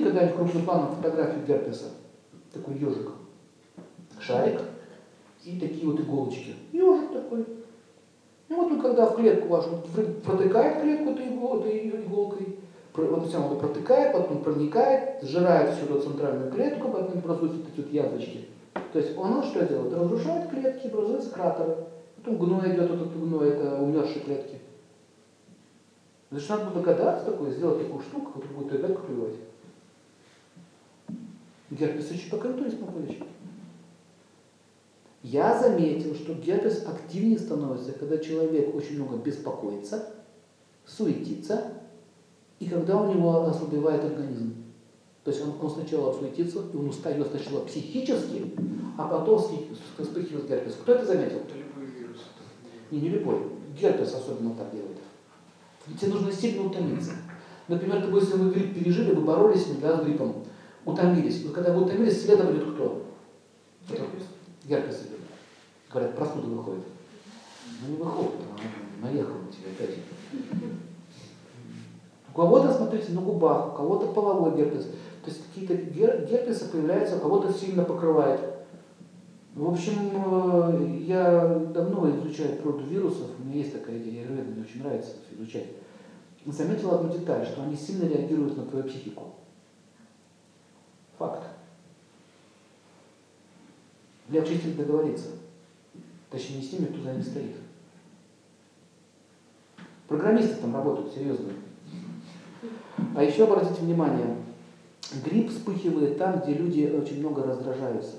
видели когда-нибудь крупноплановую фотографию герпеса? Такой ежик. Шарик и такие вот иголочки. Ежик такой. Ну вот он когда в клетку вашу протыкает клетку этой, этой иголкой, он протыкает, потом проникает, сжирает всю эту центральную клетку, потом образуются эти вот язвочки. То есть он что делает? Разрушает клетки, образуются кратеры. Потом гной идет, вот этот гной, это умершие клетки. Значит, надо было догадаться такое, сделать такую штуку, которая будет опять клювать. Герпес очень покрыто не смог вылечить. Я заметил, что герпес активнее становится, когда человек очень много беспокоится, суетится, и когда у него ослабевает организм. То есть он, он сначала суетится, и он устает сначала психически, а потом вспыхивает герпес. Кто это заметил? Это любой вирус. Не, не любой. Герпес особенно так делает. Тебе нужно сильно утомиться. Например, как если вы грипп пережили, вы боролись с ним, да, с гриппом, утомились. Но когда вы утомились, следом идет кто? Герпес. Герпес идет. Говорят, простуда выходит. Ну не выходит, а наехал на тебя опять. У кого-то, смотрите, на губах, у кого-то половой герпес. То есть какие-то герпесы появляются, у кого-то сильно покрывает. В общем, э, я давно изучаю природу вирусов, у меня есть такая идея, мне очень нравится изучать. Заметил одну деталь, что они сильно реагируют на твою психику. Факт. С ним договориться. Точнее, не с ними, кто за ними стоит. Программисты там работают, серьезно. А еще обратите внимание, грипп вспыхивает там, где люди очень много раздражаются.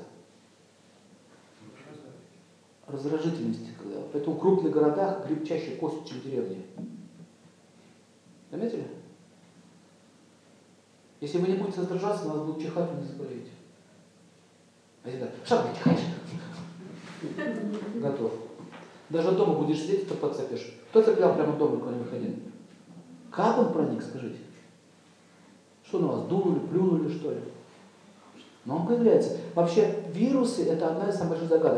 Раздражительности. Когда. Поэтому в крупных городах грипп чаще косит, чем в деревне. Заметили? Если вы не будете раздражаться, вас будут чихать, вы не заболеете. А если так, что чихаешь? Готов. Даже дома будешь сидеть, то подцепишь. Кто цеплял прямо дома, никуда не выходил? Как он проник, скажите? Что на вас, дунули, плюнули, что ли? Но он появляется. Вообще, вирусы – это одна из самых больших загадок.